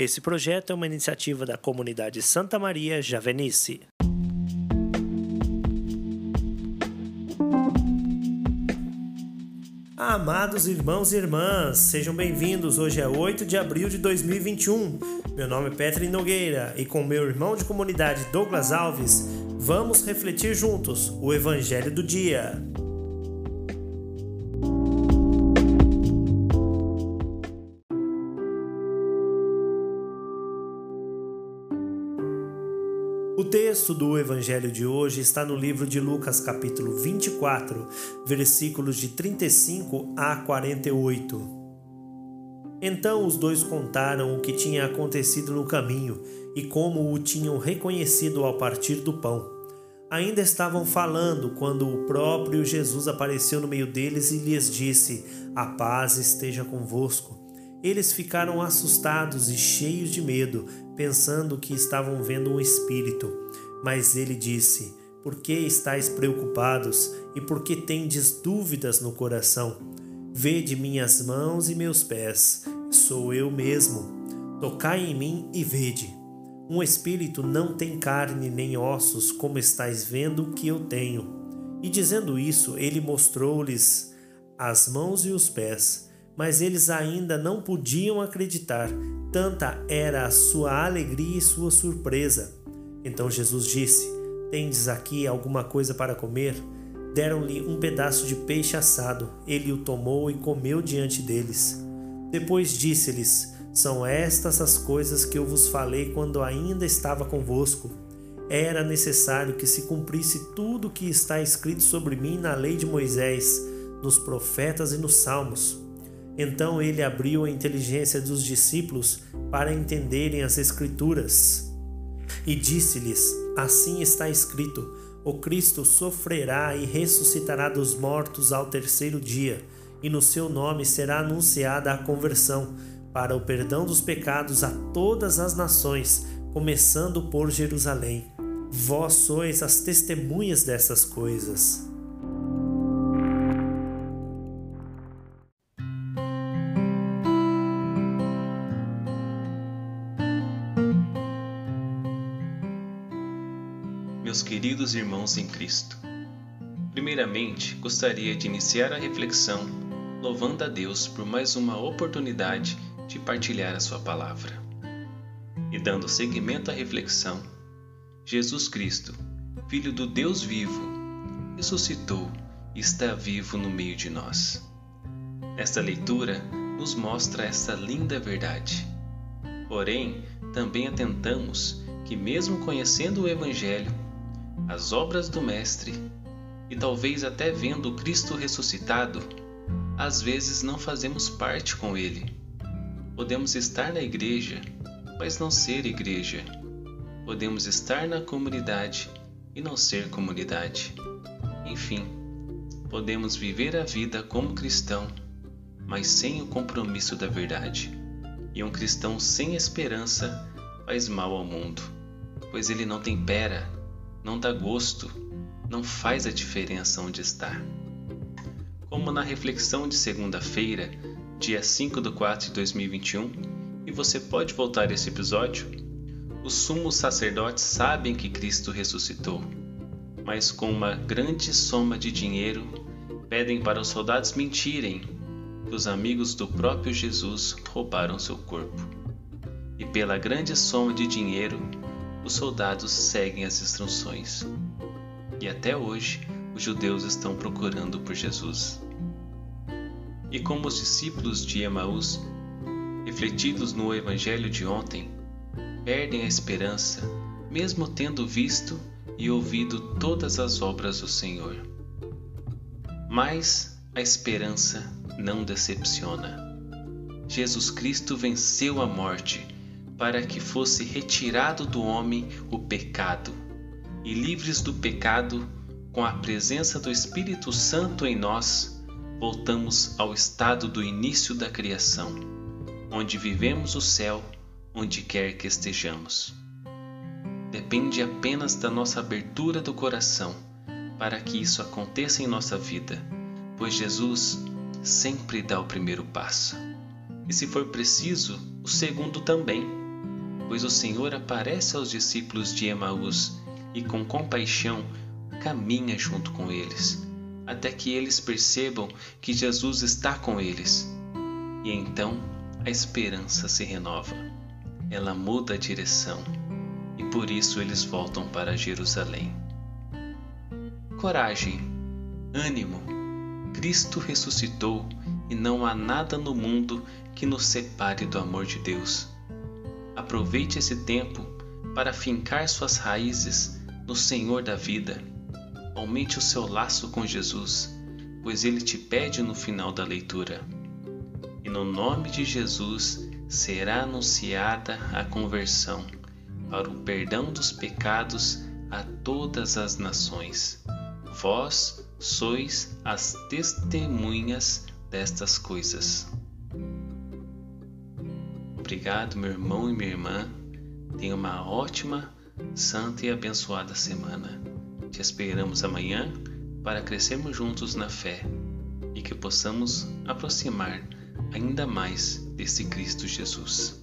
Esse projeto é uma iniciativa da comunidade Santa Maria Javenice. Amados irmãos e irmãs, sejam bem-vindos. Hoje é 8 de abril de 2021. Meu nome é Petri Nogueira e com meu irmão de comunidade Douglas Alves, vamos refletir juntos o Evangelho do Dia. Texto do Evangelho de hoje está no livro de Lucas, capítulo 24, versículos de 35 a 48. Então os dois contaram o que tinha acontecido no caminho e como o tinham reconhecido ao partir do pão. Ainda estavam falando quando o próprio Jesus apareceu no meio deles e lhes disse: A paz esteja convosco. Eles ficaram assustados e cheios de medo, pensando que estavam vendo um espírito. Mas ele disse: Por que estáis preocupados e por que tendes dúvidas no coração? Vede minhas mãos e meus pés, sou eu mesmo. Tocai em mim e vede. Um espírito não tem carne nem ossos, como estáis vendo que eu tenho. E dizendo isso, ele mostrou-lhes as mãos e os pés mas eles ainda não podiam acreditar, tanta era a sua alegria e sua surpresa. Então Jesus disse: Tendes aqui alguma coisa para comer? Deram-lhe um pedaço de peixe assado. Ele o tomou e comeu diante deles. Depois disse-lhes: São estas as coisas que eu vos falei quando ainda estava convosco. Era necessário que se cumprisse tudo o que está escrito sobre mim na lei de Moisés, nos profetas e nos salmos. Então ele abriu a inteligência dos discípulos para entenderem as Escrituras. E disse-lhes: Assim está escrito: O Cristo sofrerá e ressuscitará dos mortos ao terceiro dia, e no seu nome será anunciada a conversão para o perdão dos pecados a todas as nações, começando por Jerusalém. Vós sois as testemunhas dessas coisas. Meus queridos irmãos em Cristo. Primeiramente, gostaria de iniciar a reflexão louvando a Deus por mais uma oportunidade de partilhar a Sua palavra. E dando seguimento à reflexão, Jesus Cristo, Filho do Deus vivo, ressuscitou e está vivo no meio de nós. Esta leitura nos mostra essa linda verdade. Porém, também atentamos que, mesmo conhecendo o Evangelho, as obras do Mestre e talvez até vendo Cristo ressuscitado, às vezes não fazemos parte com Ele. Podemos estar na igreja, mas não ser igreja. Podemos estar na comunidade e não ser comunidade. Enfim, podemos viver a vida como cristão, mas sem o compromisso da verdade. E um cristão sem esperança faz mal ao mundo, pois ele não tempera não dá gosto, não faz a diferença onde está. Como na reflexão de segunda-feira, dia 5 de 4 de 2021, e você pode voltar esse episódio, os sumos sacerdotes sabem que Cristo ressuscitou, mas com uma grande soma de dinheiro pedem para os soldados mentirem que os amigos do próprio Jesus roubaram seu corpo. E pela grande soma de dinheiro, os soldados seguem as instruções. E até hoje, os judeus estão procurando por Jesus. E como os discípulos de Emaús, refletidos no evangelho de ontem, perdem a esperança, mesmo tendo visto e ouvido todas as obras do Senhor. Mas a esperança não decepciona. Jesus Cristo venceu a morte para que fosse retirado do homem o pecado, e livres do pecado, com a presença do Espírito Santo em nós, voltamos ao estado do início da criação, onde vivemos o céu onde quer que estejamos. Depende apenas da nossa abertura do coração para que isso aconteça em nossa vida, pois Jesus sempre dá o primeiro passo. E se for preciso, o segundo também pois o Senhor aparece aos discípulos de Emaús e, com compaixão, caminha junto com eles, até que eles percebam que Jesus está com eles. E então a esperança se renova. Ela muda a direção e por isso eles voltam para Jerusalém. Coragem, ânimo, Cristo ressuscitou e não há nada no mundo que nos separe do amor de Deus. Aproveite esse tempo para fincar suas raízes no Senhor da vida. Aumente o seu laço com Jesus, pois ele te pede no final da leitura. E no nome de Jesus será anunciada a conversão para o perdão dos pecados a todas as nações. Vós sois as testemunhas destas coisas. Obrigado, meu irmão e minha irmã. Tenha uma ótima, santa e abençoada semana. Te esperamos amanhã para crescermos juntos na fé e que possamos aproximar ainda mais desse Cristo Jesus.